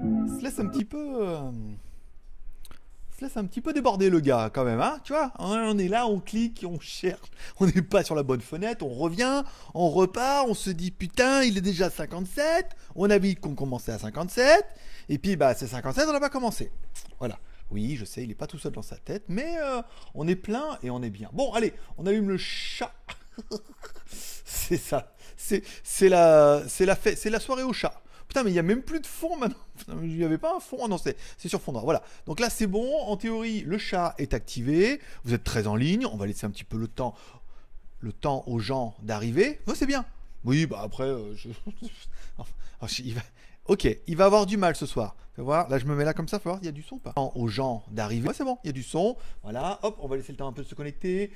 se laisse un petit peu. euh, se laisse un petit peu déborder le gars quand même, hein, tu vois. On est là, on clique, on cherche, on n'est pas sur la bonne fenêtre, on revient, on repart, on se dit putain, il est déjà 57, on a vu qu'on commençait à 57, et puis bah c'est 57, on n'a pas commencé. Voilà. Oui, je sais, il n'est pas tout seul dans sa tête, mais euh, on est plein et on est bien. Bon, allez, on allume le chat. c'est ça. C'est la la la soirée au chat. Putain, mais il y a même plus de fond maintenant. Il n'y avait pas un fond. Ah non, c'est sur fond noir. Voilà. Donc là, c'est bon. En théorie, le chat est activé. Vous êtes très en ligne. On va laisser un petit peu le temps, le temps aux gens d'arriver. Ouais, c'est bien. Oui, bah après, euh, je- il va- Ok, il va avoir du mal ce soir. Fais voir. Là, je me mets là comme ça. Faut voir. Il y a du son ou pas Aux gens d'arriver. Ouais, c'est bon. Il y a du son. Voilà. Hop, on va laisser le temps un peu de se connecter.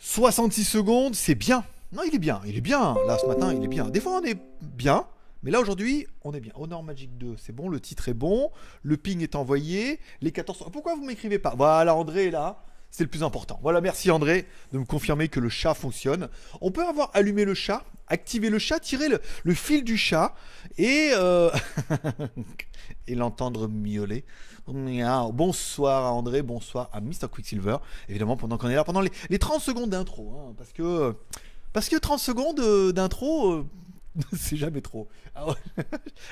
66 secondes, c'est bien. Non, il est bien, il est bien. Là, ce matin, il est bien. Des fois, on est bien, mais là, aujourd'hui, on est bien. Honor Magic 2, c'est bon, le titre est bon, le ping est envoyé, les 14... Pourquoi vous m'écrivez pas? Voilà, André est là, c'est le plus important. Voilà, merci André de me confirmer que le chat fonctionne. On peut avoir allumé le chat, activer le chat, tirer le, fil du chat et... euh, et l'entendre miauler. Bonsoir à André, bonsoir à Mr. Quicksilver. Évidemment, pendant qu'on est là, pendant les, les 30 secondes d'intro. hein, parce que parce que 30 secondes euh, d'intro, euh, c'est jamais trop. Ah ouais.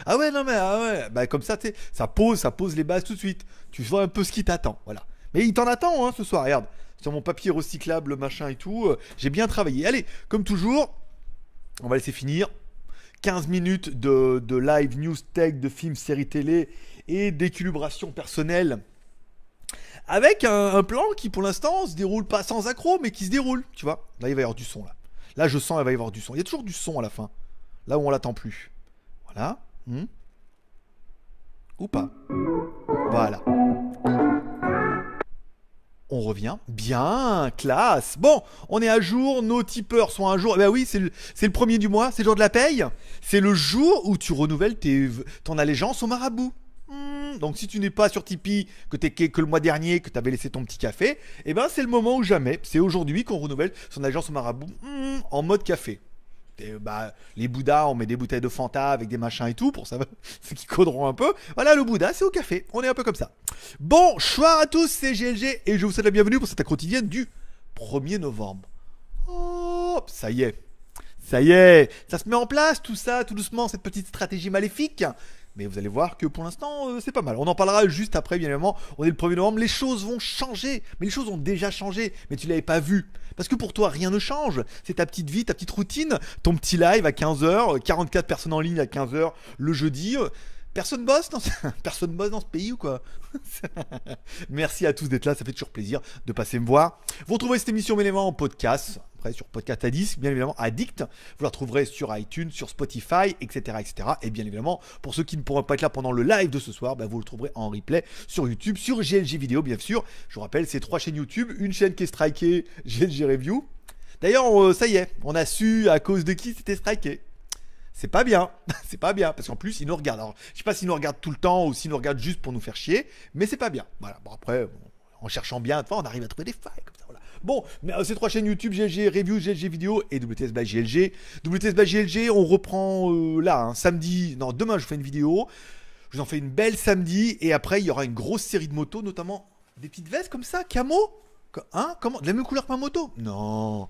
ah ouais, non mais ah ouais. Bah, comme ça, ça pose, ça pose les bases tout de suite. Tu vois un peu ce qui t'attend. Voilà. Mais il t'en attend hein, ce soir, regarde. Sur mon papier recyclable, machin et tout. euh, J'ai bien travaillé. Allez, comme toujours, on va laisser finir. 15 minutes de, de live news tech, de films, séries télé et d'équilibration personnelle. Avec un, un plan qui pour l'instant se déroule pas sans accro, mais qui se déroule, tu vois. Là, il va y avoir du son là. Là, je sens, il va y avoir du son. Il y a toujours du son à la fin. Là où on l'attend plus. Voilà. Hmm. Ou pas. Voilà. On revient. Bien, classe. Bon, on est à jour, nos tipeurs sont à jour. Eh ben oui, c'est le, premier du mois, c'est le jour de la paye. C'est le jour où tu renouvelles tes, ton allégeance au marabout. Hmm, Donc si tu n'es pas sur Tipeee, que t'es que le mois dernier, que tu avais laissé ton petit café, eh ben c'est le moment ou jamais. C'est aujourd'hui qu'on renouvelle son allégeance au marabout hmm, en mode café. Et, bah, les Bouddhas, on met des bouteilles de Fanta avec des machins et tout pour savoir ceux qui coderont un peu. Voilà, le Bouddha, c'est au café. On est un peu comme ça. Bon, soir à tous, c'est GLG et je vous souhaite la bienvenue pour cette quotidienne du 1er novembre. Oh, ça y est. Ça y est, ça se met en place tout ça, tout doucement, cette petite stratégie maléfique. Mais vous allez voir que pour l'instant, euh, c'est pas mal. On en parlera juste après, bien évidemment. On est le 1er novembre, les choses vont changer. Mais les choses ont déjà changé, mais tu l'avais pas vu. Parce que pour toi, rien ne change. C'est ta petite vie, ta petite routine, ton petit live à 15h, 44 personnes en ligne à 15h le jeudi. Personne bosse dans ce... Personne bosse dans ce pays ou quoi Merci à tous d'être là, ça fait toujours plaisir de passer me voir. Vous retrouvez cette émission évidemment en podcast, après sur podcast disque, bien évidemment Addict. Vous la retrouverez sur iTunes, sur Spotify, etc., etc. Et bien évidemment, pour ceux qui ne pourront pas être là pendant le live de ce soir, bah, vous le trouverez en replay sur YouTube, sur GLG Vidéo, bien sûr. Je vous rappelle, c'est trois chaînes YouTube, une chaîne qui est strikée, GLG Review. D'ailleurs, euh, ça y est, on a su à cause de qui c'était striké c'est pas bien, c'est pas bien, parce qu'en plus ils nous regardent. Alors, je sais pas s'ils nous regardent tout le temps ou s'ils nous regardent juste pour nous faire chier, mais c'est pas bien. Voilà. Bon après, en cherchant bien, on arrive à trouver des failles comme ça. Bon, mais euh, ces trois chaînes YouTube, GLG Review, GLG Vidéo et WTS by GLG. WTS by GLG, on reprend euh, là, hein, samedi. Non, demain je fais une vidéo. Je vous en fais une belle samedi et après il y aura une grosse série de motos, notamment des petites vestes comme ça, camo? Hein? Comment? De la même couleur que ma moto? Non.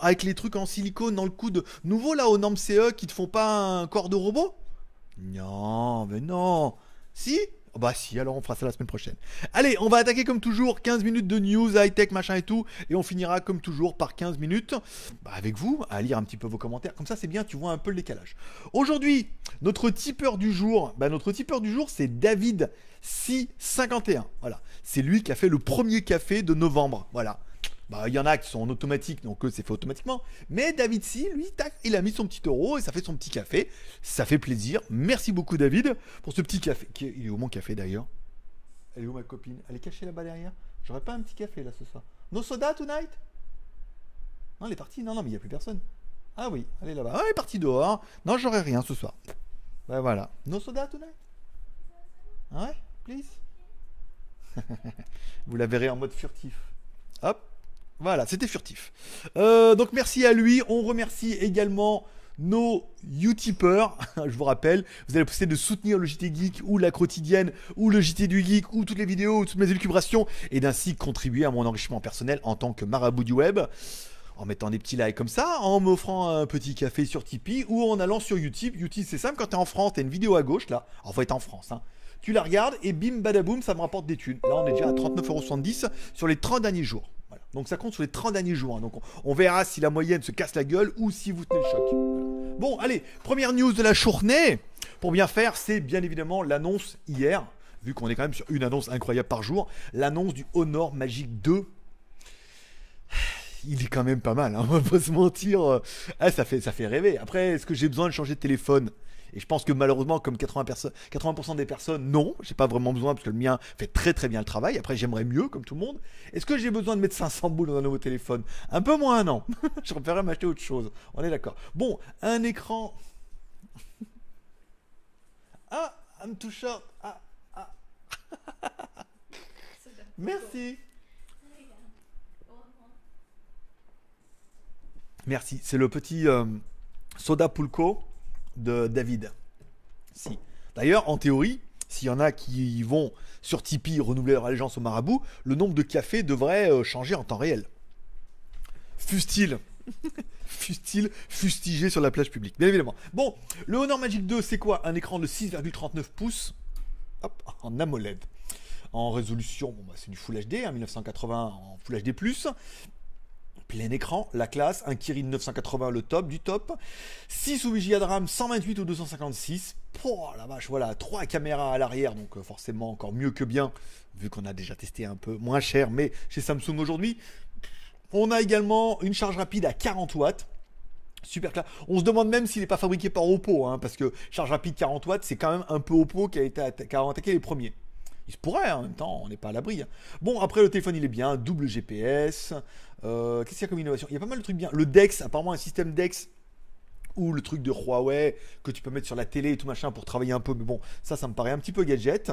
Avec les trucs en silicone dans le coude nouveau là aux normes CE qui te font pas un corps de robot? Non, mais non. Si? Oh Bah si, alors on fera ça la semaine prochaine. Allez, on va attaquer comme toujours 15 minutes de news, high-tech, machin et tout. Et on finira comme toujours par 15 minutes bah, avec vous, à lire un petit peu vos commentaires. Comme ça, c'est bien, tu vois un peu le décalage. Aujourd'hui, notre tipeur du jour, bah, notre tipeur du jour, c'est David C51. Voilà. C'est lui qui a fait le premier café de novembre. Voilà. Bah, il y en a qui sont en automatique, donc eux, c'est fait automatiquement. Mais David C, lui, tac, il a mis son petit euro et ça fait son petit café. Ça fait plaisir. Merci beaucoup, David, pour ce petit café. Il est où mon café d'ailleurs? Elle est où ma copine? Elle est cachée là-bas derrière? J'aurais pas un petit café là ce soir. No soda tonight? Non, elle est partie. Non, non, mais il n'y a plus personne. Ah oui, elle est là-bas. Ah, elle est partie dehors. Non, j'aurais rien ce soir. Ben voilà. No soda tonight? Ah Ouais, please? Vous la verrez en mode furtif. Hop. Voilà, c'était furtif. Euh, donc merci à lui. On remercie également nos Utipeurs, je vous rappelle, vous allez possibilité de soutenir le JT Geek ou la quotidienne ou le JT du Geek ou toutes les vidéos ou toutes mes élucubrations et d'ainsi contribuer à mon enrichissement personnel en tant que marabout du web en mettant des petits likes comme ça, en m'offrant un petit café sur Tipeee ou en allant sur YouTube. YouTube, c'est simple, quand tu es en France, tu as une vidéo à gauche là. Alors, être en France. Hein. Tu la regardes et bim, badaboum, ça me rapporte des thunes. Là, on est déjà à 39,70€ sur les 30 derniers jours. Donc ça compte sur les 30 derniers jours. Hein. Donc on, verra si la moyenne se casse la gueule ou si vous tenez le choc. Bon, allez, première news de la journée. Pour bien faire, c'est bien évidemment l'annonce hier, vu qu'on est quand même sur une annonce incroyable par jour, l'annonce du Honor Magic 2 il est quand même pas mal, hein, on va pas se mentir. Ah, ça, fait, ça fait rêver. Après, est-ce que j'ai besoin de changer de téléphone? Et je pense que malheureusement, comme 80%, 80 des personnes, non, j'ai pas vraiment besoin parce que le mien fait très très bien le travail. Après, j'aimerais mieux, comme tout le monde. Est-ce que j'ai besoin de mettre 500 boules dans un nouveau téléphone? Un peu moins, non. je préférerais m'acheter autre chose. On est d'accord. Bon, un écran. ah, I'm too short. Ah, ah. Merci. Merci. C'est le petit euh, soda pulco de David. Si. D'ailleurs, en théorie, s'il y en a qui vont sur Tipeee renouveler leur allégeance au marabout, le nombre de cafés devrait euh, changer en temps réel. Fustile. Fustile fustigé sur la plage publique, bien évidemment. Bon, le Honor Magic 2, c'est quoi? Un écran de 6,39 pouces hop, en AMOLED. En résolution, bon, bah, c'est du Full HD, 1980 en Full HD+, plein écran, la classe, un Kirin 980 le top du top, 6 ou 8 Go de RAM, 128 ou 256. Oh la vache, voilà, 3 caméras à l'arrière, donc euh, forcément encore mieux que bien, vu qu'on a déjà testé un peu moins cher, mais chez Samsung aujourd'hui. On a également une charge rapide à 40 watts. Super clair. On se demande même s'il n'est pas fabriqué par Oppo, hein, parce que charge rapide 40 watts, c'est quand même un peu Oppo qui a, été qui a attaqué les premiers. Pourrait, hein, en même temps, on n'est pas à l'abri. Hein. Bon, après, le téléphone, il est bien. Double GPS. Euh, qu'est-ce qu'il y a comme innovation? Il y a pas mal de trucs bien. Le DeX, apparemment, un système DeX ou le truc de Huawei que tu peux mettre sur la télé et tout machin pour travailler un peu, mais bon, ça, ça me paraît un petit peu gadget.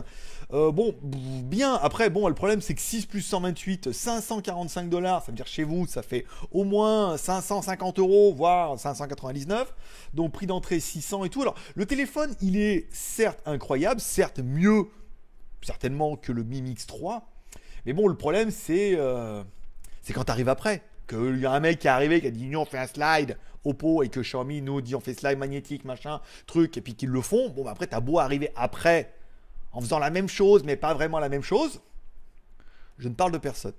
Euh, bon, bien, après, bon, le problème c'est que 6 plus 128, 545 dollars, ça veut dire chez vous, ça fait au moins 550 euros, voire 599, donc prix d'entrée 600 et tout. Alors, le téléphone, il est certes incroyable, certes mieux certainement que le Mi Mix 3. Mais bon, le problème, c'est euh, quand tu arrives après. Qu'il y a un mec qui est arrivé qui a dit nous on fait un slide Oppo et que Xiaomi nous dit on fait slide magnétique, machin, truc, et puis qu'ils le font. Bon, bah, après, t'as beau arriver après en faisant la même chose, mais pas vraiment la même chose. Je ne parle de personne.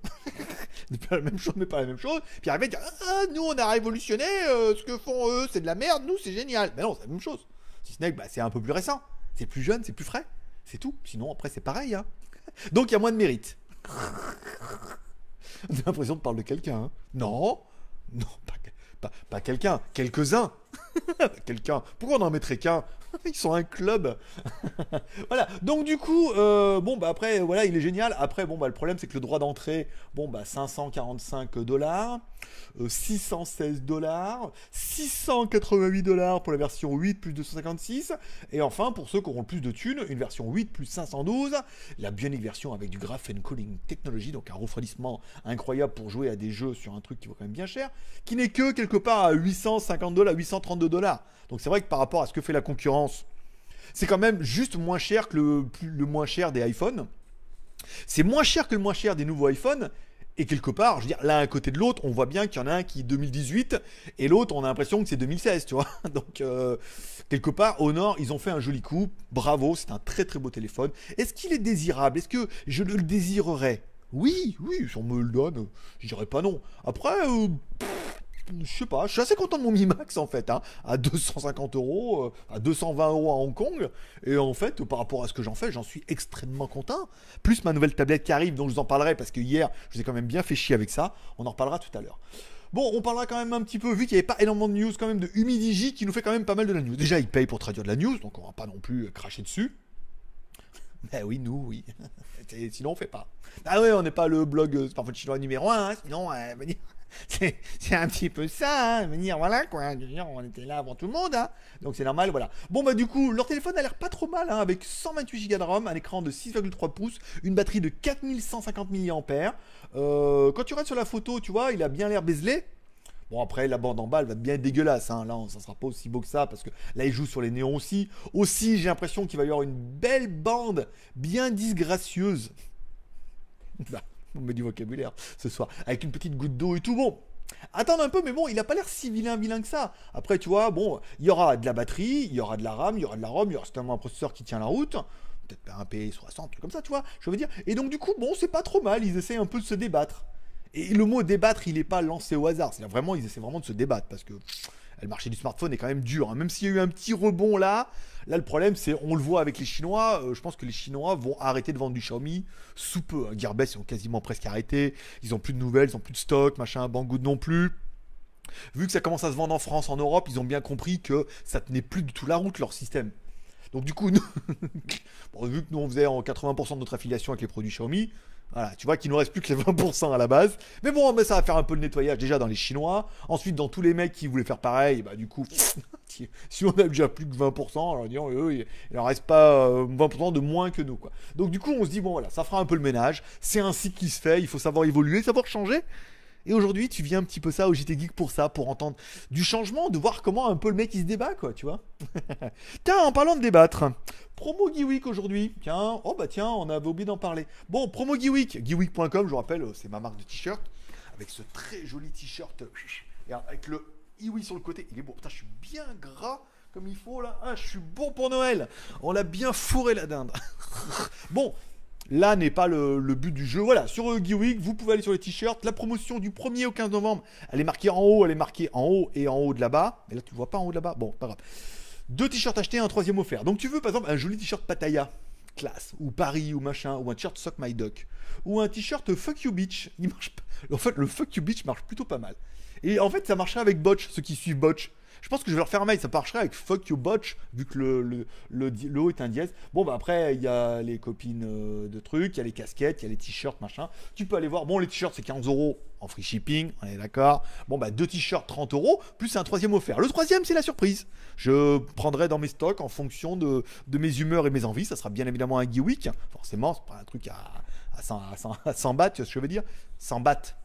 pas la même chose, mais pas la même chose. Puis arriver dire ah, nous on a révolutionné, euh, ce que font eux, c'est de la merde, nous c'est génial. Mais non, c'est la même chose. Si ce n'est que bah, c'est un peu plus récent. C'est plus jeune, c'est plus frais. C'est tout. Sinon, après, c'est pareil. Hein. Donc, il y a moins de mérite. On a l'impression de parler de quelqu'un. Hein. Non, non, pas, quelqu'un, quelques-uns. quelqu'un. Pourquoi on en mettrait qu'un? Ils sont un club. voilà. Donc du coup, euh, bon bah après, voilà, il est génial. Après, bon bah le problème c'est que le droit d'entrée, bon bah 545 dollars, 616 euh, dollars, 688 dollars pour la version 8 plus 256, et enfin pour ceux qui auront le plus de thunes, une version 8 plus 512, la bionique version avec du graphene cooling technology, donc un refroidissement incroyable pour jouer à des jeux sur un truc qui vaut quand même bien cher, qui n'est que quelque part à 850 dollars, 832 dollars. Donc c'est vrai que par rapport à ce que fait la concurrence, c'est quand même juste moins cher que le, le moins cher des iPhones. C'est moins cher que le moins cher des nouveaux iPhones. Et quelque part, je veux dire, l'un à côté de l'autre, on voit bien qu'il y en a un qui est 2018 et l'autre, on a l'impression que c'est 2016, tu vois. Donc, euh, quelque part, au nord, ils ont fait un joli coup. Bravo, c'est un très très beau téléphone. Est-ce qu'il est désirable? Est-ce que je le désirerais? Oui, oui, si on me le donne, je dirais pas non. Après, euh, je sais pas, je suis assez content de mon Mi Max en fait, hein, à 250 euros, euh, à 220 euros à Hong Kong. Et en fait, par rapport à ce que j'en fais, j'en suis extrêmement content. Plus ma nouvelle tablette qui arrive, dont je vous en parlerai parce que hier, je vous ai quand même bien fait chier avec ça. On en reparlera tout à l'heure. Bon, on parlera quand même un petit peu, vu qu'il n'y avait pas énormément de news quand même de Humidigi qui nous fait quand même pas mal de la news. Déjà, il paye pour traduire de la news, donc on va pas non plus cracher dessus. Ben oui, nous, oui. sinon, on fait pas. Ah ouais, on n'est pas le blog euh, Smartphone chinois numéro 1, hein, sinon, euh, c'est un petit peu ça, hein, venir, voilà quoi. On était là avant tout le monde, hein. donc c'est normal, voilà. Bon bah du coup, leur téléphone a l'air pas trop mal, hein, avec 128 Go de RAM, un écran de 6,3 pouces, une batterie de 4150 mAh. Euh, quand tu regardes sur la photo, tu vois, il a bien l'air bezelé. Bon, après, la bande en bas, elle va bien être dégueulasse. Hein. Là, ça sera pas aussi beau que ça, parce que là, il joue sur les néons aussi. Aussi, j'ai l'impression qu'il va y avoir une belle bande bien disgracieuse. bah, on met du vocabulaire ce soir. Avec une petite goutte d'eau et tout. Bon, Attendre un peu, mais bon, il a pas l'air si vilain, vilain que ça. Après, tu vois, bon, il y aura de la batterie, il y aura de la RAM, il y aura de la ROM, il y aura certainement un processeur qui tient la route. Peut-être un P60, truc comme ça, tu vois, je veux dire. Et donc, du coup, bon, c'est pas trop mal, ils essaient un peu de se débattre. Et le mot débattre, il n'est pas lancé au hasard. C'est vraiment, ils essaient vraiment de se débattre parce que le marché du smartphone est quand même dur. Hein. Même s'il y a eu un petit rebond là, là le problème c'est, on le voit avec les Chinois. Euh, je pense que les Chinois vont arrêter de vendre du Xiaomi sous peu. Hein. Gearbest ils ont quasiment presque arrêté. Ils ont plus de nouvelles, ils ont plus de stock, machin. Banggood non plus. Vu que ça commence à se vendre en France, en Europe, ils ont bien compris que ça tenait plus du tout la route leur système. Donc du coup, vu que nous on faisait en 80% de notre affiliation avec les produits Xiaomi, voilà, tu vois qu'il nous reste plus que les 20% à la base. Mais bon, ça va faire un peu le nettoyage déjà dans les Chinois. Ensuite, dans tous les mecs qui voulaient faire pareil, bah du coup, si on a déjà plus que 20%, alors disons, eux, il leur reste pas 20% euh, de moins que nous. Quoi. Donc du coup, on se dit, bon voilà, ça fera un peu le ménage. C'est ainsi qu'il se fait, il faut savoir évoluer, savoir changer. Et aujourd'hui, tu viens un petit peu ça au JT Geek pour ça, pour entendre du changement, de voir comment un peu le mec il se débat, quoi, tu vois. tiens, en parlant de débattre, promo Geeweek aujourd'hui. Tiens, oh bah tiens, on avait oublié d'en parler. Bon, promo Geeweek, geeweek.com, je vous rappelle, c'est ma marque de t-shirt, avec ce très joli t-shirt, avec le Iwi sur le côté. Il est beau. Putain, je suis bien gras comme il faut là. Ah, je suis bon pour Noël. On l'a bien fourré la dinde. bon, Là n'est pas le, but du jeu. Voilà, sur Geeweek, vous pouvez aller sur les t-shirts. La promotion du 1er au 15 novembre, elle est marquée en haut, elle est marquée en haut et en haut de là-bas. Mais là, tu vois pas en haut de là-bas. Bon, pas grave. Deux t-shirts achetés, un troisième offert. Donc tu veux par exemple un joli t-shirt Pattaya, classe, ou Paris, ou machin, ou un t-shirt Sock My Duck, ou un t-shirt Fuck You Beach. Il marche En fait, le Fuck You Beach marche plutôt pas mal. Et en fait, ça marcherait avec Botch, ceux qui suivent Botch. Je pense que je vais leur faire un mail, ça marcherait avec Fuck You Botch, vu que le, le, le, haut est un dièse. Bon, bah après, il y a les copines euh, de trucs, il y a les casquettes, il y a les t-shirts, machin. Tu peux aller voir. Bon, les t-shirts, c'est 15 euros en free shipping, on est d'accord. Bon, bah deux t-shirts, 30 euros, plus un troisième offert. Le troisième, c'est la surprise. Je prendrai dans mes stocks en fonction de, de mes humeurs et mes envies. Ça sera bien évidemment un Geek Forcément, c'est pas un truc à, à 100, à 100, à 100 bahts, tu vois ce que je veux dire? 100 bahts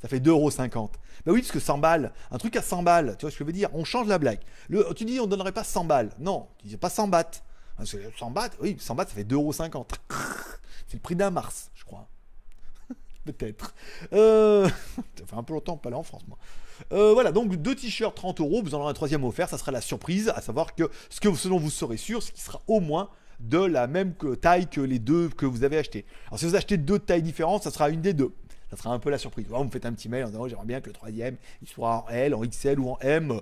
ça fait 2,50€. Bah oui, parce que 100 balles, un truc à 100 balles, tu vois ce que je veux dire? On change la blague. Tu dis on donnerait pas 100 balles. Non, tu dis pas 100 bahts. 100 bahts, oui, 100 bahts, ça fait 2,50€. C'est le prix d'un Mars, je crois. Peut-être. Euh... Ça fait un peu longtemps pas là en France, moi. Euh, voilà, donc deux t-shirts 30 euros, vous en aurez un troisième offert, ça sera la surprise, à savoir que ce, que, ce dont vous serez sûr, c'est qu'il sera au moins de la même taille que les deux que vous avez achetés. Alors si vous achetez deux tailles différentes, ça sera une des deux ça sera un peu la surprise. Vous me faites un petit mail en disant j'aimerais bien que le troisième il soit en L, en XL ou en M.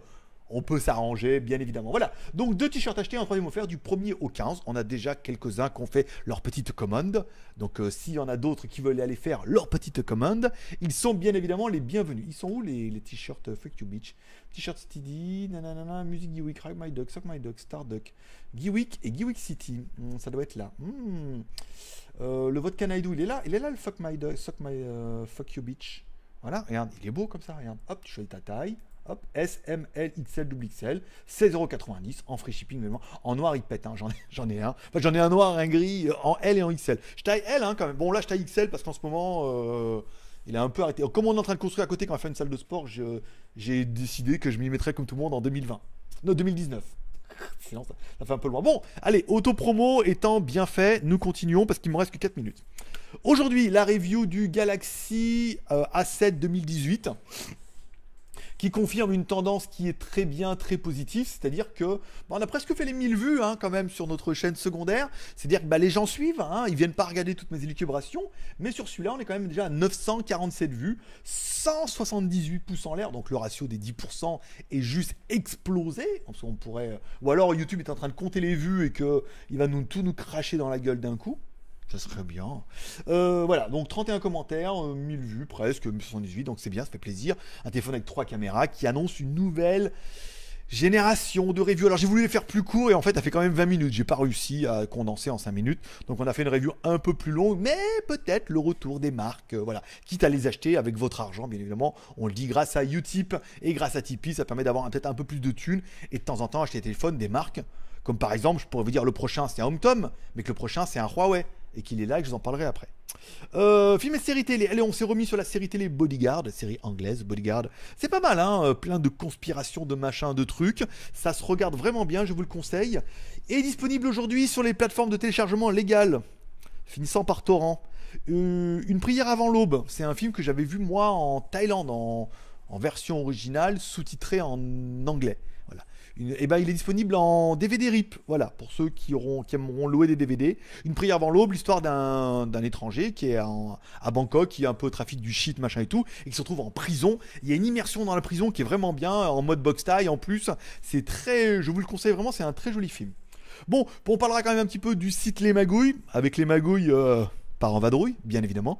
On peut s'arranger, bien évidemment. Voilà. Donc deux t-shirts achetés, un troisième offert du 1er au 15. On a déjà quelques-uns qui ont fait leur petite commande. Donc euh, s'il y en a d'autres qui veulent aller faire leur petite commande, ils sont bien évidemment les bienvenus. Ils sont où les, t-shirts Fuck You Beach T-shirt Steady, nanana, musique Geewick, Ride My Dog, Suck My Dog, Starduck, Geewick et Geewick City. Hmm, ça doit être là. Hmm. Euh, le vodka Naidoo, il est là. Il est là le Fuck My Dog, Suck My euh, Fuck You Beach. Voilà, regarde, il est beau comme ça, regarde. Hop, tu choisis ta taille. Hop, S, M, L, XL, XL, 16,90€ en free shipping. En noir, il pète, hein. j'en ai, j'en ai un. Enfin, j'en ai un noir, un gris, euh, en L et en XL. Je taille L hein, quand même. Bon, là, je taille XL parce qu'en ce moment, euh, il est un peu arrêté. Comme on est en train de construire à côté quand on va faire une salle de sport, j'ai décidé que je m'y mettrais comme tout le monde en 2020. Non, 2019. Sinon, ça, fait un peu loin. Bon, allez, auto-promo étant bien fait, nous continuons parce qu'il me reste que 4 minutes. Aujourd'hui, la review du Galaxy euh, A7 2018 qui confirme une tendance qui est très bien, très positive, c'est-à-dire que bah, on a presque fait les 1000 vues hein, quand même sur notre chaîne secondaire, c'est-à-dire que bah, les gens suivent, hein, ils viennent pas regarder toutes mes élucubrations, mais sur celui-là on est quand même déjà à 947 vues, 178 pouces en l'air, donc le ratio des 10% est juste explosé, on pourrait, ou alors YouTube est en train de compter les vues et que il va nous tout nous cracher dans la gueule d'un coup. Ça serait bien. Euh, voilà, donc 31 commentaires, 1000 euh, vues presque, 1078, donc c'est bien, ça fait plaisir. Un téléphone avec trois caméras qui annonce une nouvelle génération de reviews. Alors j'ai voulu les faire plus court et en fait ça fait quand même 20 minutes. J'ai pas réussi à condenser en 5 minutes. Donc on a fait une review un peu plus longue, mais peut-être le retour des marques. Euh, voilà. Quitte à les acheter avec votre argent, bien évidemment. On le dit grâce à Utip et grâce à Tipeee, ça permet d'avoir peut-être un peu plus de thunes et de temps en temps acheter des téléphones des marques. Comme par exemple, je pourrais vous dire le prochain c'est un HomeTom, mais que le prochain c'est un Huawei et qu'il est là, que je vous en parlerai après. Euh, film et série télé. Allez, on s'est remis sur la série télé Bodyguard, série anglaise Bodyguard. C'est pas mal, hein, euh, plein de conspirations, de machins, de trucs. Ça se regarde vraiment bien, je vous le conseille. Et disponible aujourd'hui sur les plateformes de téléchargement légales, finissant par torrent. Euh, une prière avant l'aube, c'est un film que j'avais vu moi en Thaïlande, en, en version originale, sous-titré en anglais. Et ben, il est disponible en DVD RIP. Voilà, pour ceux qui auront, qui aimeront louer des DVD. Une prière avant l'aube, l'histoire d'un étranger qui est à Bangkok, qui a un peu trafic du shit, machin et tout, et qui se retrouve en prison. Il y a une immersion dans la prison qui est vraiment bien, en mode box tie en plus. C'est très, je vous le conseille vraiment, c'est un très joli film. Bon, on parlera quand même un petit peu du site Les Magouilles, avec les magouilles euh, par en vadrouille, bien évidemment.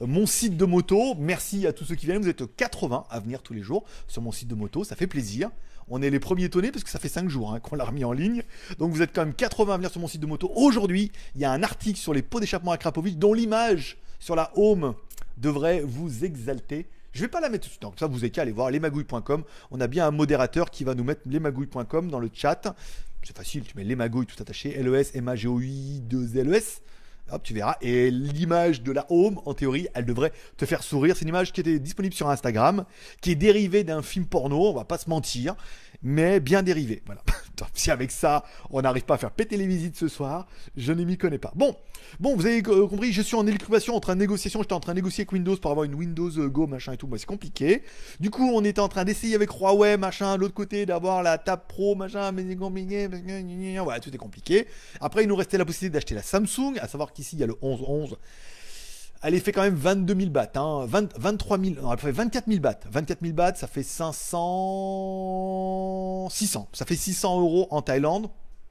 Mon site de moto, merci à tous ceux qui viennent, vous êtes 80 à venir tous les jours sur mon site de moto, ça fait plaisir. On est les premiers étonnés parce que ça fait 5 jours hein, qu'on l'a remis en ligne. Donc vous êtes quand même 80 à venir sur mon site de moto. Aujourd'hui, il y a un article sur les pots d'échappement à Krapovic dont l'image sur la home devrait vous exalter. Je vais pas la mettre tout de suite, donc ça vous avez qu'à aller voir lesmagouilles.com. On a bien un modérateur qui va nous mettre lesmagouilles.com dans le chat. C'est facile, tu mets lesmagouilles tout attaché, LES, M-A-G-O-I, 2 LES. Hop, tu verras. Et l'image de la home, en théorie, elle devrait te faire sourire. C'est une image qui était disponible sur Instagram, qui est dérivée d'un film porno, on va pas se mentir, mais bien dérivée. Voilà. Si avec ça, on n'arrive pas à faire péter les visites ce soir, je ne m'y connais pas. Bon, bon, vous avez euh, compris, je suis en équation, en train de négociation, j'étais en train de négocier avec Windows pour avoir une Windows euh, Go, machin et tout, moi c'est compliqué. Du coup, on était en train d'essayer avec Huawei, machin, de l'autre côté, d'avoir la Tab Pro, machin, mais c'est compliqué, tout est compliqué. Après, il nous restait la possibilité d'acheter la Samsung, à savoir qu'ici, il y a le 1111. Elle fait quand même 22 000 bahts, hein, 20 23 000, non, elle fait 24 000 bahts. 24 000 bahts, ça fait 500, 600. Ça fait 600 euros en Thaïlande.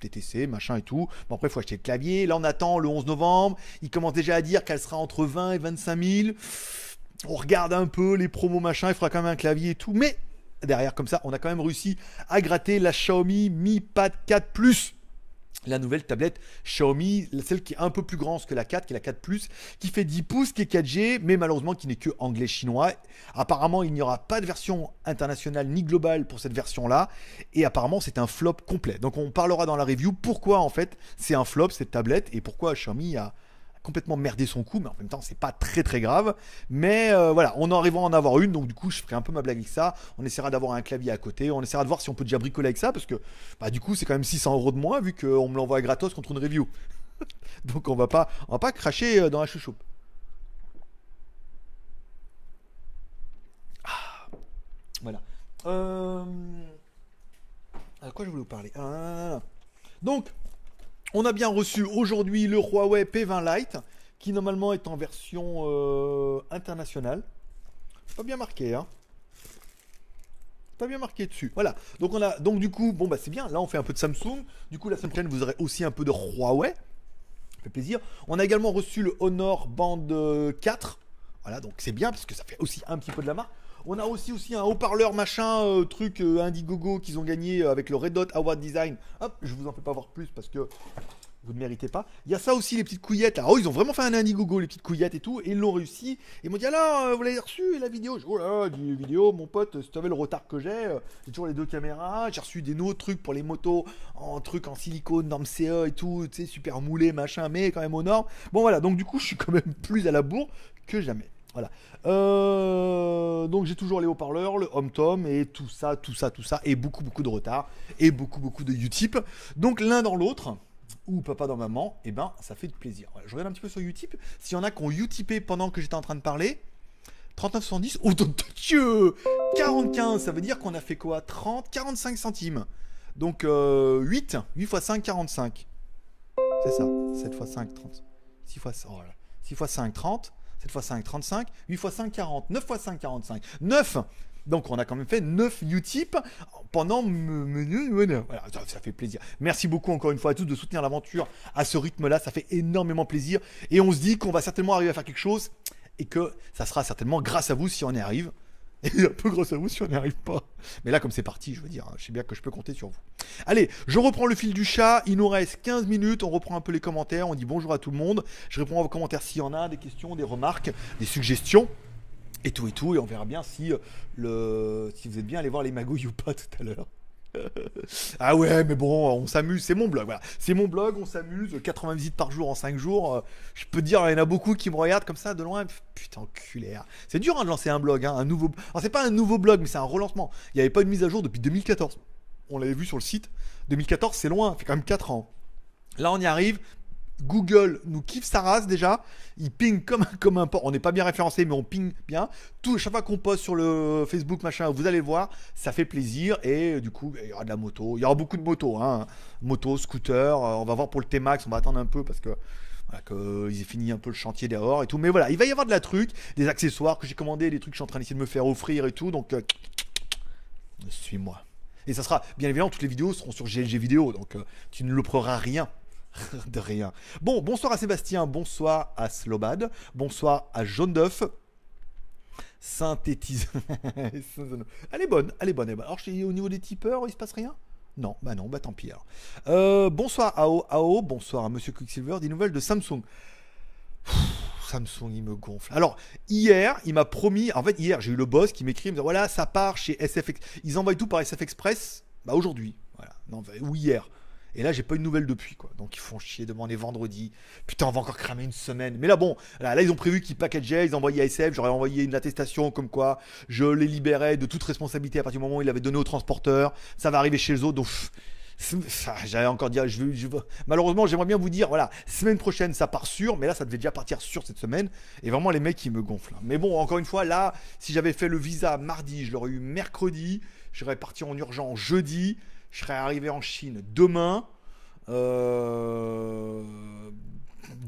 TTC, machin et tout. Bon, après, il faut acheter le clavier. Là, on attend le 11 novembre. Il commence déjà à dire qu'elle sera entre 20 et 25 000. On regarde un peu les promos, machin. Il faudra quand même un clavier et tout. Mais derrière, comme ça, on a quand même réussi à gratter la Xiaomi Mi Pad 4 Plus la nouvelle tablette Xiaomi, celle qui est un peu plus grande que la 4, qui est la 4 Plus, qui fait 10 pouces, qui est 4G, mais malheureusement qui n'est que anglais-chinois. Apparemment, il n'y aura pas de version internationale ni globale pour cette version-là, et apparemment c'est un flop complet. Donc on parlera dans la review pourquoi en fait c'est un flop cette tablette et pourquoi Xiaomi a complètement merdé son coup, mais en même temps c'est pas très très grave. Mais euh, voilà, on en arrivera à en avoir une, donc du coup je ferai un peu ma blague avec ça. On essaiera d'avoir un clavier à côté, on essaiera de voir si on peut déjà bricoler avec ça, parce que bah, du coup c'est quand même 600 euros de moins vu qu'on me l'envoie gratos contre une review. donc on va pas, on va pas cracher euh, dans la chouchoupe. Ah, voilà. Euh... À quoi je voulais vous parler? Ah, Donc, on a bien reçu aujourd'hui le Huawei P20 Lite, qui normalement est en version euh, internationale. Pas bien marqué, hein. Pas bien marqué dessus. Voilà. Donc on a, donc du coup, bon bah c'est bien. Là on fait un peu de Samsung. Du coup la semaine prochaine vous aurez aussi un peu de Huawei. Ça fait plaisir. On a également reçu le Honor Band euh, 4. Voilà, donc c'est bien parce que ça fait aussi un petit peu de la marque. On a aussi aussi un haut-parleur machin euh, truc euh, Indiegogo qu'ils ont gagné euh, avec le Red Dot Award Design. Hop, je vous en fais pas voir plus parce que vous ne méritez pas. Il y a ça aussi les petites couillettes. là. Oh, ils ont vraiment fait un Indiegogo les petites couillettes et tout et ils l'ont réussi. Ils m'ont dit alors euh, vous l'avez reçu la vidéo? Je oh là, dit vidéo mon pote, si tu avais le retard que j'ai, j'ai toujours les deux caméras, j'ai reçu des nouveaux trucs pour les motos en truc en silicone, norme CE et tout, tu sais super moulé machin mais quand même aux normes. Bon voilà, donc du coup, je suis quand même plus à la bourre que jamais. Voilà. Euh, donc j'ai toujours les haut-parleurs, le home tom et tout ça, tout ça, tout ça, et beaucoup, beaucoup de retard, et beaucoup, beaucoup de Utip. Donc l'un dans l'autre, ou papa dans maman, et ben ça fait de plaisir. Je regarde un petit peu sur Utip. S'il y en a qui ont Utipé pendant que j'étais en train de parler, 39,70, oh ton Dieu 45, ça veut dire qu'on a fait quoi? 30, 45 centimes. Donc euh, 8, 8 x 5, 45. C'est ça, 7 x 5, 30. 6 x, oh là. 6 x 5, 30. 7 x 5, 35. 8 x 5, 40. 9 x 5, 45. 9 donc on a quand même fait 9 Utip pendant. Voilà, ça, ça fait plaisir. Merci beaucoup encore une fois à tous de soutenir l'aventure à ce rythme-là. Ça fait énormément plaisir. Et on se dit qu'on va certainement arriver à faire quelque chose et que ça sera certainement grâce à vous si on y arrive. Et un peu grâce à vous si on n'y arrive pas. Mais là, comme c'est parti, je veux dire, je sais bien que je peux compter sur vous. Allez, je reprends le fil du chat. Il nous reste 15 minutes. On reprend un peu les commentaires. On dit bonjour à tout le monde. Je réponds à vos commentaires s'il y en a, des questions, des remarques, des suggestions. Et tout et tout. Et on verra bien si, euh, si vous êtes bien allé voir les magouilles ou pas tout à l'heure. ah ouais, mais bon, on s'amuse. C'est mon blog, voilà. C'est mon blog, on s'amuse. 80 visites par jour en 5 jours. Euh, je peux dire, il y en a beaucoup qui me regardent comme ça de loin. Putain, enculé. Hein. C'est dur hein, de lancer un blog, hein, un nouveau. Alors, c'est pas un nouveau blog, mais c'est un relancement. Il n'y avait pas une mise à jour depuis 2014. On l'avait vu sur le site. 2014, c'est loin, fait quand même 4 ans. Là, on y arrive. Google nous kiffe sa race déjà. Il ping comme, comme un port. On n'est pas bien référencé, mais on ping bien. Tout, chaque fois qu'on poste sur le Facebook, machin, vous allez voir, ça fait plaisir. Et du coup, il y aura de la moto. Il y aura beaucoup de motos. Hein. Moto, scooter. Euh, on va voir pour le T-Max. On va attendre un peu parce que. Voilà, qu'ils aient fini un peu le chantier dehors et tout. Mais voilà, il va y avoir de la truc, des accessoires que j'ai commandés, des trucs que je suis en train d'essayer de me faire offrir et tout. Donc, euh, suis-moi. Et ça sera, bien évidemment, toutes les vidéos seront sur GLG Vidéo. Donc, euh, tu ne louperas rien. de rien. Bon, bonsoir à Sébastien, bonsoir à Slobad, bonsoir à Jaune d'œuf. Synthétise. elle est bonne, elle est bonne. Alors, au niveau des tipeurs, il se passe rien? Non, bah non, bah tant pis euh, bonsoir à AO, bonsoir à Monsieur Quicksilver, des nouvelles de Samsung. Samsung, il me gonfle. Alors, hier, il m'a promis. En fait, hier, j'ai eu le boss qui m'écrit, voilà, ça part chez SFX. Ils envoient tout par SF Express. Bah, aujourd'hui. Non, ou hier. Et là, j'ai pas eu de nouvelles depuis, quoi. Donc, ils font chier, demander vendredi. Putain, on va encore cramer une semaine. Mais là, bon, là, ils ont prévu qu'ils packageaient, ils envoyaient à. J'aurais envoyé une attestation comme quoi je les libérais de toute responsabilité à partir du moment où ils l'avaient donné au transporteur. Ça va arriver chez eux, donc. J'allais encore dire, je, je, malheureusement, j'aimerais bien vous dire, voilà, semaine prochaine, ça part sûr, mais là, ça devait déjà partir sûr cette semaine. Et vraiment, les mecs, ils me gonflent. Hein. Mais bon, encore une fois, là, si j'avais fait le visa mardi, je l'aurais eu mercredi, j'aurais parti en urgence jeudi je serais arrivé en Chine demain. Euh,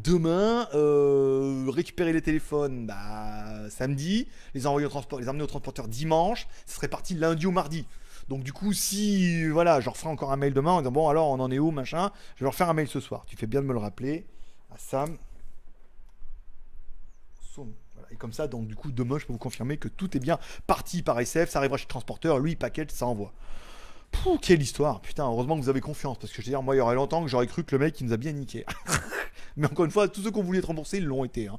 demain, euh, récupérer les téléphones bah, samedi, les envoyer au les amener au transporteur dimanche, ce serait parti lundi ou mardi. Donc du coup, si voilà, je referai encore un mail demain en disant bon alors on en est où machin, je vais leur faire un mail ce soir. Tu fais bien de me le rappeler à Sam. Et comme ça, donc du coup demain, je peux vous confirmer que tout est bien parti par SF, ça arrivera chez le transporteur, lui paquet, ça envoie. Pouh, quelle histoire. Putain, heureusement que vous avez confiance. Parce que je veux dire, moi, il y aurait longtemps que j'aurais cru que le mec, il nous a bien niqué. Mais encore une fois, tous ceux qu'on voulait être remboursés, ils l'ont été. Hein.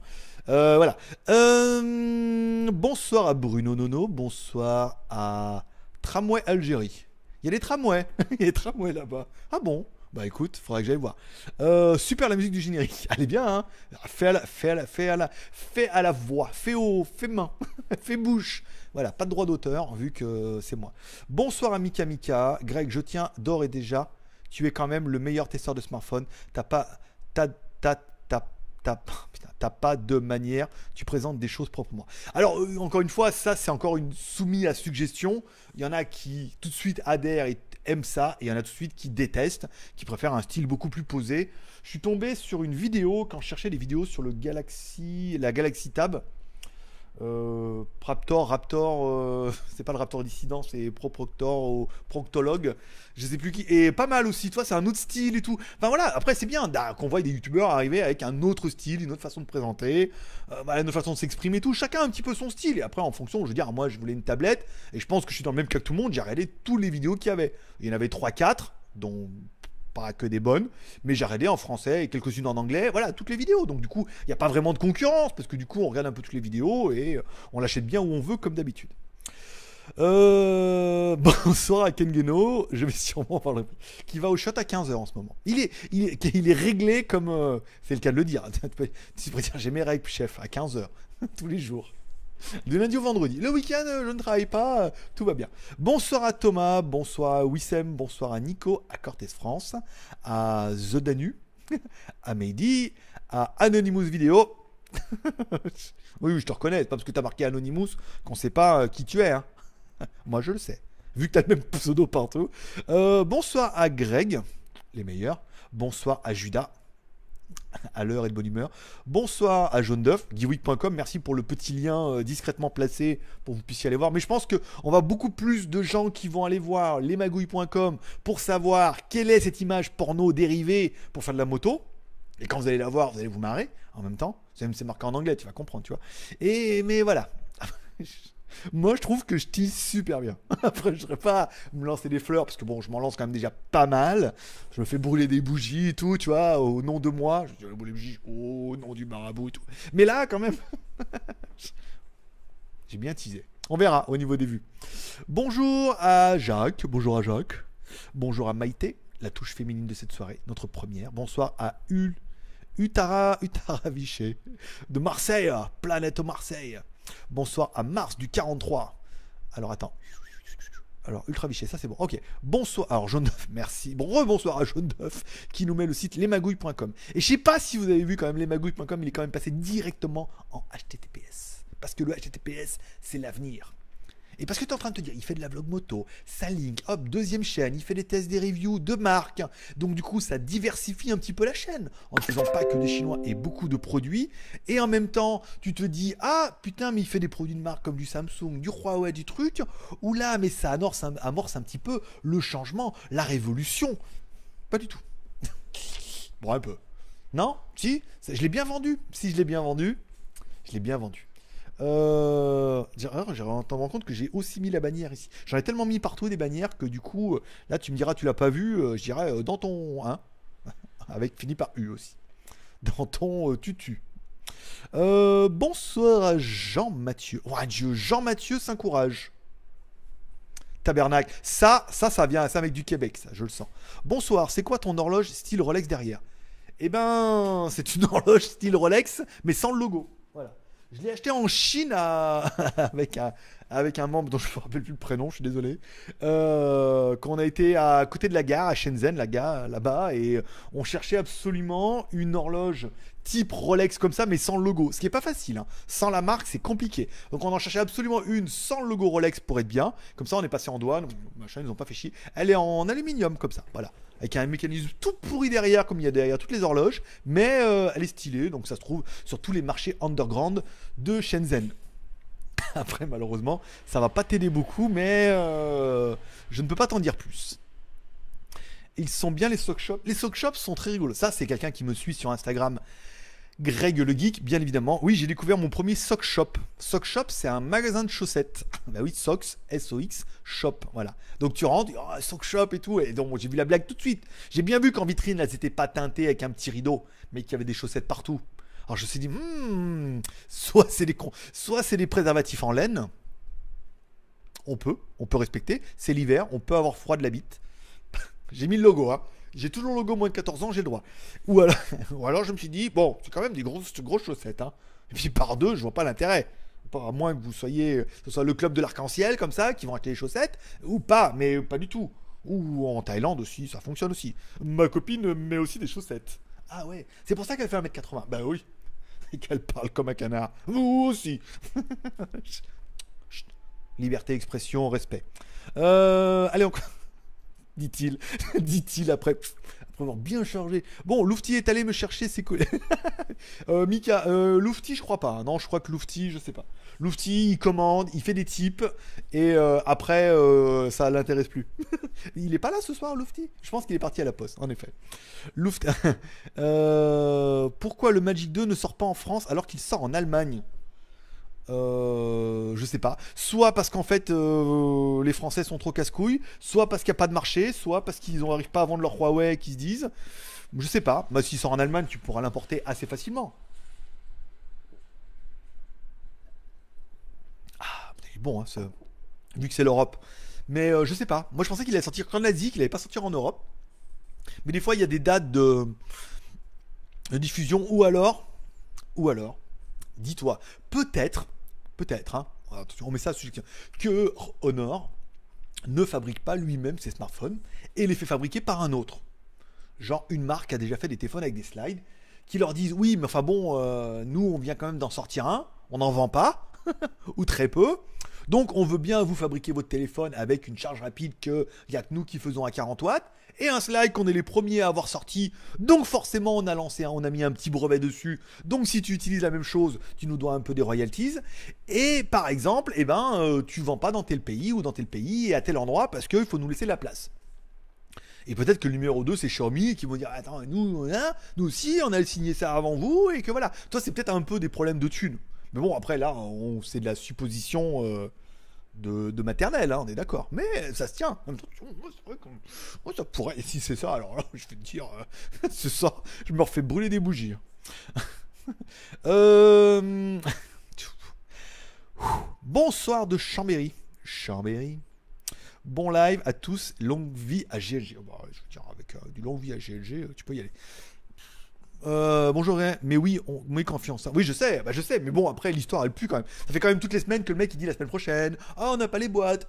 Euh, voilà. Euh, bonsoir à Bruno Nono. Bonsoir à Tramway Algérie. Il y a des tramways. il y a des tramways là-bas. Ah bon? Bah écoute, faudrait que j'aille voir. Euh, super la musique du générique. Elle est bien, hein Fais à la, fais la, fais la, fais la voix, fais au, fais main, fais bouche. Voilà, pas de droit d'auteur vu que c'est moi. Bonsoir à Mika. Greg, je tiens d'or et déjà. Tu es quand même le meilleur testeur de smartphone. T'as pas, t'as, t'as, t'as, t'as, pas de manière. Tu présentes des choses proprement. Alors euh, encore une fois, ça c'est encore une soumis à suggestion. Il y en a qui tout de suite adhèrent et aiment ça, et il y en a tout de suite qui détestent, qui préfèrent un style beaucoup plus posé. Je suis tombé sur une vidéo quand je cherchais des vidéos sur le Galaxy, la Galaxy Tab. Euh, Raptor, Raptor, euh, c'est pas le Raptor dissident, c'est Proproctor ou Proctologue, je sais plus qui, et pas mal aussi, toi, c'est un autre style et tout. Enfin voilà, après c'est bien qu'on voit des youtubeurs arriver avec un autre style, une autre façon de présenter, euh, bah, une autre façon de s'exprimer et tout. Chacun un petit peu son style, et après en fonction, je veux dire, moi je voulais une tablette, et je pense que je suis dans le même cas que tout le monde, j'ai regardé toutes les vidéos qu'il y avait. Il y en avait 3-4, dont que des bonnes, mais j'ai regardé en français et quelques-unes en anglais, voilà, toutes les vidéos. Donc du coup, il n'y a pas vraiment de concurrence, parce que du coup, on regarde un peu toutes les vidéos et euh, on l'achète bien où on veut, comme d'habitude. Euh, bonsoir à Kengeno, je vais sûrement parler. Qui va au shot à 15h en ce moment. Il est, il est, réglé comme. Euh, c'est le cas de le dire. tu pourrais dire j'ai mes règles, chef, à 15h, tous les jours. Du lundi au vendredi. Le week-end, euh, je ne travaille pas, euh, tout va bien. Bonsoir à Thomas, bonsoir à Wissem, bonsoir à Nico, à Cortés France, à The Danu, à Mehdi, à Anonymous Vidéo. oui, je te reconnais, pas parce que tu as marqué Anonymous qu'on sait pas euh, qui tu es. Hein. Moi, je le sais, vu que tu as le même pseudo partout. bonsoir à Greg, les meilleurs. Bonsoir à Judas à l'heure et de bonne humeur. Bonsoir à Jaune d'œuf, geekweek.com. Merci pour le petit lien euh, discrètement placé pour que vous puissiez aller voir. Mais je pense qu'on va beaucoup plus de gens qui vont aller voir lesmagouilles.com pour savoir quelle est cette image porno dérivée pour faire de la moto. Et quand vous allez la voir, vous allez vous marrer en même temps. C'est marqué en anglais, tu vas comprendre, tu vois. Mais voilà. Moi, je trouve que je tisse super bien. Après, je ne pas me lancer des fleurs parce que bon, je m'en lance quand même déjà pas mal. Je me fais brûler des bougies et tout, tu vois, au nom de moi. Je dis des bougies au nom du marabout et tout. Mais là, quand même, j'ai bien teasé. On verra au niveau des vues. Bonjour à Jacques. Bonjour à Jacques. Bonjour à Maïté, la touche féminine de cette soirée, notre première. Bonsoir à Utara, Utara Vichy, de Marseille, planète Marseille. Bonsoir à Mars du 43. Alors attends. Alors, Ultra Vichy, ça c'est bon. Ok. Bonsoir. Alors, Jaune d'œuf, merci. Bon, rebonsoir à Jaune d'œuf qui nous met le site lesmagouilles.com. Et je sais pas si vous avez vu quand même lesmagouilles.com, il est quand même passé directement en HTTPS. Parce que le HTTPS, c'est l'avenir. Et parce que tu es en train de te dire, il fait de la vlog moto, ça link, hop, deuxième chaîne, il fait des tests, des reviews de marques. Donc du coup, ça diversifie un petit peu la chaîne en ne faisant pas que des Chinois et beaucoup de produits. Et en même temps, tu te dis, ah putain, mais il fait des produits de marque comme du Samsung, du Huawei, du truc. Ou là, mais ça amorce un, amorce un petit peu le changement, la révolution. Pas du tout. bon, un peu. Non? Si? Je l'ai bien vendu. Si je l'ai bien vendu, je l'ai bien vendu. Euh, j'ai rendu compte que j'ai aussi mis la bannière ici. J'en ai tellement mis partout des bannières que du coup, euh, là tu me diras, tu l'as pas vu, euh, je dirais euh, dans ton. Hein, avec fini par U aussi. Dans ton tutu. bonsoir à Jean-Mathieu. Oh Dieu, Jean-Mathieu Saint-Courage. Tabernacle. Ça, ça, ça vient, ça avec du Québec, ça, je le sens. Bonsoir, c'est quoi ton horloge style Rolex derrière? Eh ben, c'est une horloge style Rolex, mais sans le logo. Je l'ai acheté en Chine avec, un, avec un membre dont je ne me rappelle plus le prénom, je suis désolé. Euh, quand on a été à côté de la gare, à Shenzhen, la gare là-bas, et on cherchait absolument une horloge type Rolex comme ça, mais sans logo. Ce qui est pas facile. Hein. Sans la marque, c'est compliqué. Donc on en cherchait absolument une sans logo Rolex pour être bien. Comme ça, on est passé en douane. Machin, ils n'ont pas fait chier. Elle est en aluminium comme ça. Voilà avec un mécanisme tout pourri derrière, comme il y a derrière toutes les horloges, mais euh, elle est stylée, donc ça se trouve sur tous les marchés underground de Shenzhen. Après, malheureusement, ça va pas t'aider beaucoup, mais euh, je ne peux pas t'en dire plus. Ils sont bien les sock shops. Les sock shops sont très rigolos. Ça, c'est quelqu'un qui me suit sur Instagram Greg le Geek, bien évidemment. Oui, j'ai découvert mon premier Sock Shop. Sock Shop, c'est un magasin de chaussettes. bah oui, Socks, S-O-X, Shop, voilà. Donc tu rentres, oh, Sock Shop et tout. Et donc j'ai vu la blague tout de suite. J'ai bien vu qu'en vitrine, elles n'étaient pas teintées avec un petit rideau, mais qu'il y avait des chaussettes partout. Alors je me suis dit, hmm, soit c'est des, soit c'est des préservatifs en laine. On peut, on peut respecter. C'est l'hiver, on peut avoir froid de la bite. j'ai mis le logo, hein. J'ai toujours le logo moins de 14 ans, j'ai le droit. Ou alors, ou alors je me suis dit, bon, c'est quand même des grosses, grosses chaussettes. Hein. Et puis par deux, je vois pas l'intérêt. À moins que vous soyez, ce soit le club de l'arc-en-ciel comme ça, qui vont acheter les chaussettes, ou pas, mais pas du tout. Ou en Thaïlande aussi, ça fonctionne aussi. Ma copine met aussi des chaussettes. Ah ouais, c'est pour ça qu'elle fait 1m80. Bah oui. Et qu'elle parle comme un canard. Vous aussi. Liberté, expression, respect. Euh, allez, encore dit-il, dit-il après, avoir bien chargé. Bon, Loufti est allé me chercher ses collègues. euh, Mika, euh, je crois pas. Non, je crois que Loufti, je sais pas. Loufti, il commande, il fait des types, et euh, après, euh, ça l'intéresse plus. il est pas là ce soir, Loufti Je pense qu'il est parti à la poste, en effet. Loufti. pourquoi le Magic 2 ne sort pas en France alors qu'il sort en Allemagne? Euh, je sais pas. Soit parce qu'en fait euh, les Français sont trop casse-couilles, soit parce qu'il n'y a pas de marché, soit parce qu'ils n'arrivent pas à vendre leur Huawei qui se disent. Je sais pas. Bah, s'ils sont en Allemagne, tu pourras l'importer assez facilement. Ah, bon, hein, vu que c'est l'Europe. Mais euh, je sais pas. Moi je pensais qu'il allait sortir qu'en Asie, qu'il allait pas sortir en Europe. Mais des fois il y a des dates de, de diffusion ou alors, ou alors, dis-toi, peut-être peut-être, hein, on met ça sur que Honor ne fabrique pas lui-même ses smartphones et les fait fabriquer par un autre. Genre une marque a déjà fait des téléphones avec des slides qui leur disent oui mais enfin bon euh, nous on vient quand même d'en sortir un, on n'en vend pas ou très peu. Donc on veut bien vous fabriquer votre téléphone avec une charge rapide que il a que nous qui faisons à 40 watts et un slide qu'on est les premiers à avoir sorti. Donc forcément, on a lancé, on a mis un petit brevet dessus. Donc si tu utilises la même chose, tu nous dois un peu des royalties. Et par exemple, eh ben, euh, tu vends pas dans tel pays ou dans tel pays et à tel endroit parce qu'il faut nous laisser la place. Et peut-être que le numéro 2, c'est Xiaomi qui vont dire Attends, nous, hein, nous aussi, on a signé ça avant vous, et que voilà. Toi, c'est peut-être un peu des problèmes de thunes. Mais bon, après, là, c'est de la supposition. Euh, de, maternelle, hein, on est d'accord. Mais ça se tient. Moi, ça pourrait. Si c'est ça, alors là, je vais te dire, euh, ce soir, je me refais brûler des bougies. Euh, bonsoir de Chambéry. Chambéry. Bon live à tous, longue vie à GLG. Oh, bah, je veux dire, avec euh, du longue vie à GLG, euh, tu peux y aller. Euh, bonjour, mais oui, on met confiance. hein. Oui, je sais, bah, je sais, mais bon, après, l'histoire, elle pue quand même. Ça fait quand même toutes les semaines que le mec, il dit la semaine prochaine, ah, on n'a pas les boîtes.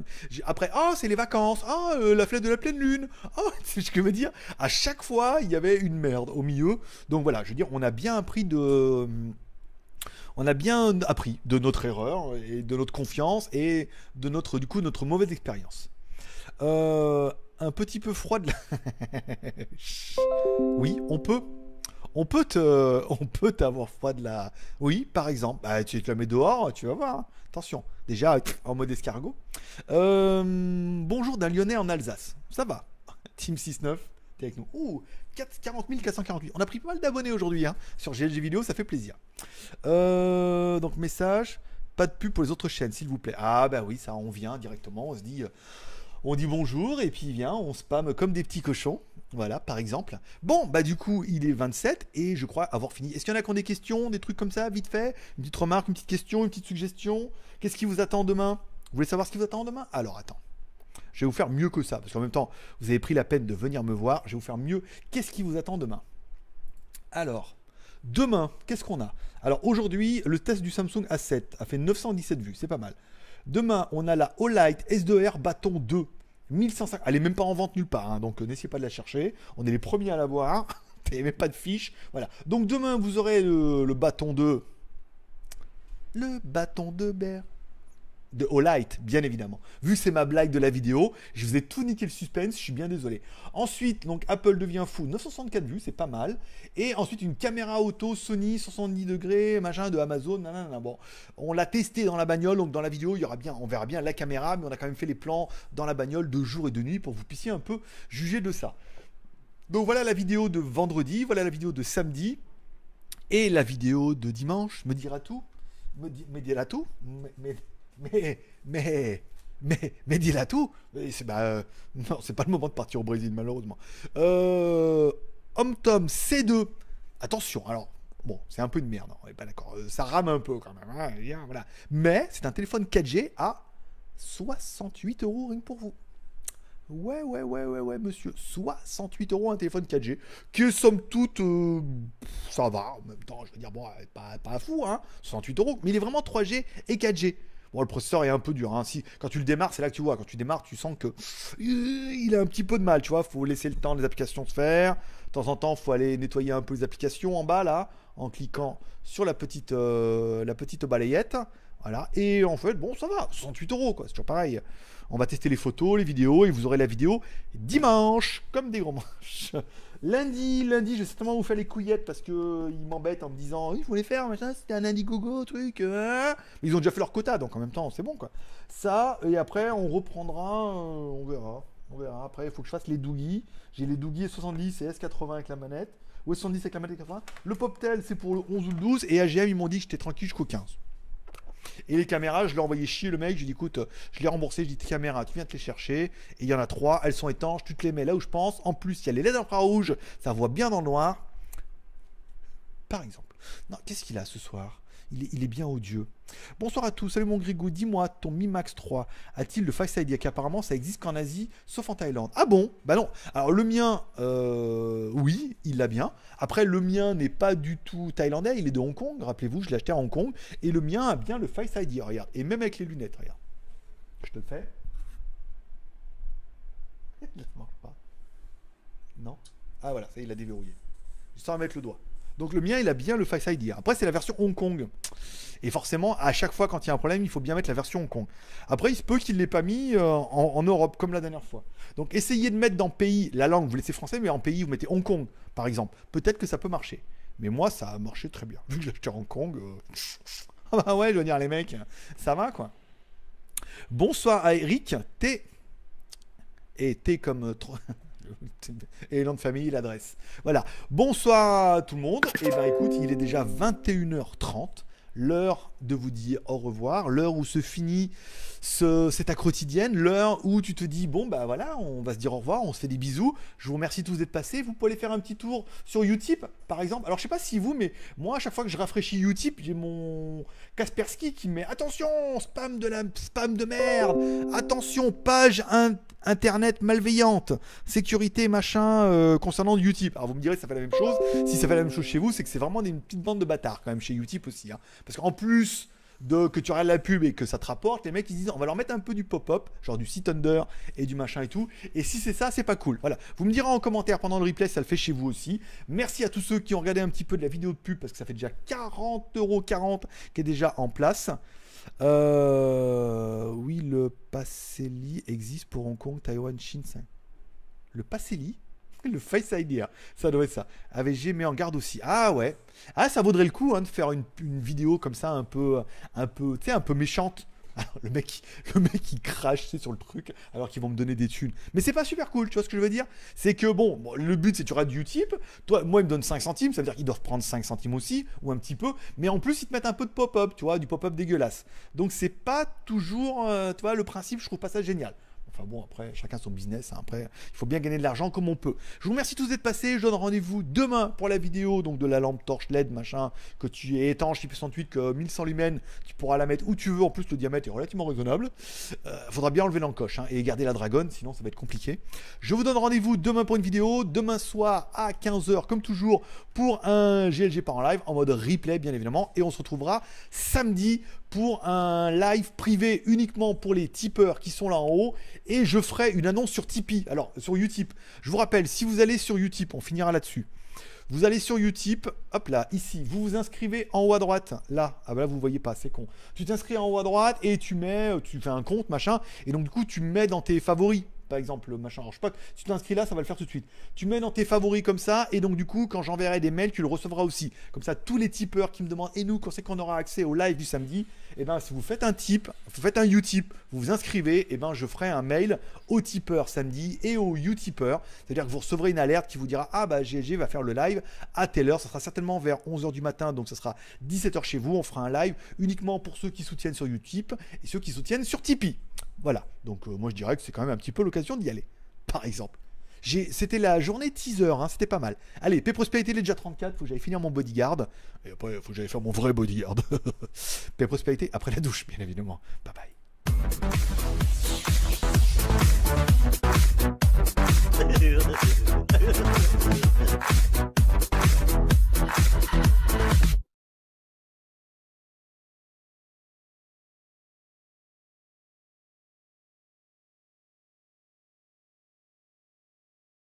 Après, ah, c'est les vacances, euh, la fête de la pleine lune, ah, c'est ce que je veux dire? À chaque fois, il y avait une merde au milieu. Donc voilà, je veux dire, on a bien appris de. On a bien appris de notre erreur et de notre confiance et de notre, du coup, notre mauvaise expérience. Euh, un petit peu froid de la... oui, on peut. On peut te, on t'avoir froid de la. Oui, par exemple. Bah, tu te la mets dehors, tu vas voir. hein. Attention. Déjà, en mode escargot. Euh, bonjour d'un Lyonnais en Alsace. Ça va. Team 6-9, t'es avec nous. Ouh, 4 40 448. On a pris pas mal d'abonnés aujourd'hui hein, sur GLG Vidéo, ça fait plaisir. Euh, donc, message. Pas de pub pour les autres chaînes, s'il vous plaît. Ah, bah oui, ça, on vient directement. On se dit. euh, on dit bonjour et puis vient, on spam comme des petits cochons. Voilà, par exemple. Bon, bah du coup, il est 27 et je crois avoir fini. Est-ce qu'il y en a qui ont des questions, des trucs comme ça, vite fait? Une petite remarque, une petite question, une petite suggestion? Qu'est-ce qui vous attend demain? Vous voulez savoir ce qui vous attend demain? Alors attends. Je vais vous faire mieux que ça, parce qu'en même temps, vous avez pris la peine de venir me voir. Je vais vous faire mieux. Qu'est-ce qui vous attend demain? Alors, demain, qu'est-ce qu'on a? Alors aujourd'hui, le test du Samsung A7 a fait 917 vues, c'est pas mal. Demain, on a la Olight S2R Bâton 2. 1150. Elle est même pas en vente nulle part, hein, donc euh, n'essayez pas de la chercher. On est les premiers à la voir. Il n'y pas de fiche. Voilà. Donc demain, vous aurez le, bâton 2. Le bâton de Ber. De Olight, bien évidemment. Vu que c'est ma blague de la vidéo, je vous ai tout niqué le suspense, je suis bien désolé. Ensuite, donc Apple devient fou, 964 vues, c'est pas mal. Et ensuite, une caméra auto Sony 70 degrés, machin de Amazon. nanana. Bon, on l'a testé dans la bagnole, donc dans la vidéo, il y aura bien, on verra bien la caméra, mais on a quand même fait les plans dans la bagnole de jour et de nuit pour que vous puissiez un peu juger de ça. Donc voilà la vidéo de vendredi, voilà la vidéo de samedi. Et la vidéo de dimanche me dira tout. Me, di- me dira tout. Mais, mais, mais, mais, mais dira tout. C'est, bah, euh, non, c'est pas le moment de partir au Brésil, malheureusement. Euh, HomeTom C2. Attention, alors, bon, c'est un peu de merde, hein, on est pas d'accord. Euh, Ça rame un peu quand même. hein, voilà. Mais c'est un téléphone 4G à 68 euros rien pour vous. Ouais, ouais, ouais, ouais, ouais, monsieur. 68 euros un téléphone 4G, qui somme toute, euh, ça va. En même temps, je veux dire, bon, pas, pas fou, hein. 68 euros, mais il est vraiment 3G et 4G. Bon, le processeur est un peu dur. Hein. Si, quand tu le démarres, c'est là que tu vois. Quand tu démarres, tu sens que euh, il a un petit peu de mal. Tu vois, faut laisser le temps des applications se faire. De temps en temps, faut aller nettoyer un peu les applications en bas là, en cliquant sur la petite, euh, la petite balayette. Voilà. Et en fait, bon, ça va. 68 euros, quoi. C'est toujours pareil. On va tester les photos, les vidéos, et vous aurez la vidéo dimanche, comme des gros manches. Lundi, lundi, je vais certainement vous faire les couillettes parce que euh, ils m'embêtent en me disant oui, je voulais faire machin, c'était un Indiegogo, truc. euh. Mais ils ont déjà fait leur quota, donc en même temps, c'est bon quoi. Ça, et après, on reprendra, euh, on verra. On verra. Après, il faut que je fasse les Doogie. J'ai les Doogie 70 et S80 avec la manette. Ou S70 avec la manette et 80. Le Poptel, c'est pour le 11 ou le 12. Et AGM, ils m'ont dit que j'étais tranquille jusqu'au 15. Et les caméras, je l'ai envoyé chier le mec. Je lui ai dit, écoute, je l'ai remboursé. Je lui ai dit, caméras, tu viens te les chercher. Et il y en a trois. Elles sont étanches. Tu te les mets là où je pense. En plus, il y a les LED infrarouges. Ça voit bien dans le noir. Par exemple. Non, qu'est-ce qu'il a ce soir? Il est, il bien odieux. Bonsoir à tous, salut mon Grigou, dis-moi, ton Mi Max 3 a-t-il le Face ID Apparemment, ça existe qu'en Asie, sauf en Thaïlande. Ah bon? Bah non. Alors le mien, euh, oui, il l'a bien. Après, le mien n'est pas du tout thaïlandais, il est de Hong Kong. Rappelez-vous, je l'ai acheté à Hong Kong. Et le mien a bien le Face ID, regarde. Et même avec les lunettes, regarde. Je te le fais. Ça marche pas. Non? Ah voilà, ça il a déverrouillé. Sans mettre le doigt. Donc le mien, il a bien le Face ID. Après, c'est la version Hong Kong. Et forcément, à chaque fois quand il y a un problème, il faut bien mettre la version Hong Kong. Après, il se peut qu'il ne l'ait pas mis euh, en, Europe, comme la dernière fois. Donc essayez de mettre dans pays la langue, vous laissez français, mais en pays, vous mettez Hong Kong, par exemple. Peut-être que ça peut marcher. Mais moi, ça a marché très bien. Vu que j'ai acheté Hong Kong. euh, Ah bah ouais, je veux dire, les mecs, ça va quoi. Bonsoir à Eric, T. Et T comme. Et nom de famille, l'adresse. Voilà. Bonsoir à tout le monde. Et ben écoute, il est déjà 21h30, l'heure de vous dire au revoir, l'heure où se finit ce, c'est ta quotidienne, l'heure où tu te dis bon bah voilà, on va se dire au revoir, on se fait des bisous. Je vous remercie tous d'être passés. Vous pouvez aller faire un petit tour sur Utip par exemple. Alors je sais pas si vous, mais moi à chaque fois que je rafraîchis Utip, j'ai mon Kaspersky qui met attention, spam de la spam de merde, attention page internet malveillante, sécurité machin euh, concernant Utip. Alors vous me direz ça fait la même chose. Si ça fait la même chose chez vous, c'est que c'est vraiment une petite bande de bâtards quand même chez Utip aussi, hein. parce qu'en plus de que tu regardes la pub et que ça te rapporte, les mecs ils disent on va leur mettre un peu du pop-up, genre du site under et du machin et tout. Et si c'est ça, c'est pas cool. Voilà. Vous me direz en commentaire pendant le replay, ça le fait chez vous aussi. Merci à tous ceux qui ont regardé un petit peu de la vidéo de pub parce que ça fait déjà 40,40€ qui est déjà en place. Euh, oui, le Passeli existe pour Hong Kong, Taïwan, Chine. Le Passeli le Face ID, ça doit être ça. AVG met en garde aussi. Ah ouais. Ah, ça vaudrait le coup hein, de faire une, vidéo comme ça, un peu, un peu, tu sais, un peu méchante. le mec, le mec il crache sur le truc alors qu'ils vont me donner des thunes. Mais c'est pas super cool, tu vois ce que je veux dire? C'est que bon, le but c'est tu auras du Utip. Toi, moi il me donne 5 centimes, ça veut dire qu'ils doivent prendre 5 centimes aussi ou un petit peu. Mais en plus ils te mettent un peu de pop-up, tu vois, du pop-up dégueulasse. Donc c'est pas toujours, euh, tu vois, le principe, je trouve pas ça génial. Enfin bon, après, chacun son business. Hein. Après, il faut bien gagner de l'argent comme on peut. Je vous remercie tous d'être passés. Je donne rendez-vous demain pour la vidéo donc de la lampe torche LED, machin, que tu es étanche, IP68, que 1100 lumens, tu pourras la mettre où tu veux. En plus, le diamètre est relativement raisonnable. Euh, faudra bien enlever l'encoche hein, et garder la dragonne, sinon ça va être compliqué. Je vous donne rendez-vous demain pour une vidéo. Demain soir à 15h, comme toujours, pour un GLG par en live, en mode replay, bien évidemment. Et on se retrouvera samedi pour un live privé uniquement pour les tipeurs qui sont là en haut et je ferai une annonce sur Tipeee. Alors sur Utip, je vous rappelle, si vous allez sur Utip, on finira là-dessus. Vous allez sur Utip, hop là, ici, vous vous inscrivez en haut à droite, là, ah bah là vous voyez pas, c'est con. Tu t'inscris en haut à droite et tu mets, tu fais un compte, machin, et donc du coup tu mets dans tes favoris par exemple, le machin. Pas, si tu t'inscris là, ça va le faire tout de suite. Tu mets dans tes favoris comme ça, et donc, du coup, quand j'enverrai des mails, tu le recevras aussi. Comme ça, tous les tipeurs qui me demandent, et nous, quand c'est qu'on aura accès au live du samedi, et eh ben, si vous faites un tip, vous faites un Utip, vous vous inscrivez, et eh ben, je ferai un mail au tipeur samedi et au Utipeur. C'est-à-dire que vous recevrez une alerte qui vous dira, ah bah, GLG va faire le live à telle heure. Ça sera certainement vers 11h du matin, donc ça sera 17h chez vous. On fera un live uniquement pour ceux qui soutiennent sur Utip et ceux qui soutiennent sur Tipeee. Voilà. Donc euh, moi je dirais que c'est quand même un petit peu l'occasion d'y aller. Par exemple. C'était la journée teaser, hein, c'était pas mal. Allez, P-Prospérité, il est déjà 34, faut que j'aille finir mon bodyguard. Et après, faut que j'aille faire mon vrai bodyguard. P-Prospérité, après la douche, bien évidemment. Bye bye.